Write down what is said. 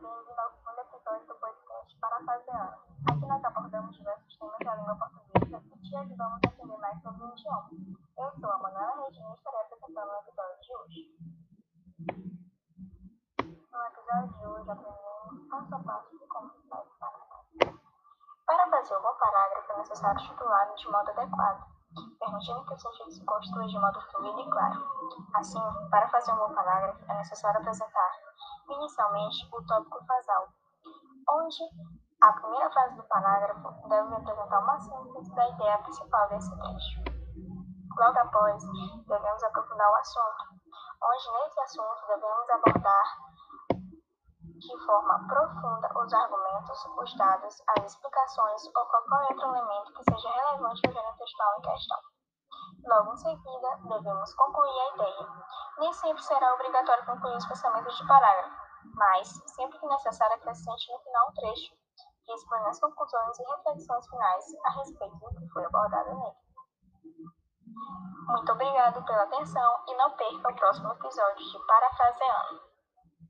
bem-vindo ao segundo episódio do podcast Parafaseando. Aqui nós abordamos diversos temas da língua portuguesa e te ajudamos a entender mais sobre o idioma. Eu sou a Manuela Regina e estarei apresentando o episódio de hoje. No episódio de hoje aprendemos passo a passo de como se faz parágrafo. Para fazer um bom parágrafo é necessário estruturá-lo de modo adequado permitindo que o sujeito se construa de modo fluido e claro. Assim, para fazer um bom parágrafo, é necessário apresentar, inicialmente, o tópico fasal, onde a primeira frase do parágrafo deve apresentar uma síntese da ideia principal desse trecho. Logo após, devemos aprofundar o assunto, onde nesse assunto devemos abordar de forma profunda os argumentos, os dados, as explicações ou qualquer outro elemento que seja Logo em seguida, devemos concluir a ideia. Nem sempre será obrigatório concluir os pensamentos de parágrafo, mas, sempre que necessário, acrescente no final um trecho que expõe as conclusões e reflexões finais a respeito do que foi abordado nele. Muito obrigado pela atenção e não perca o próximo episódio de Parafraseando.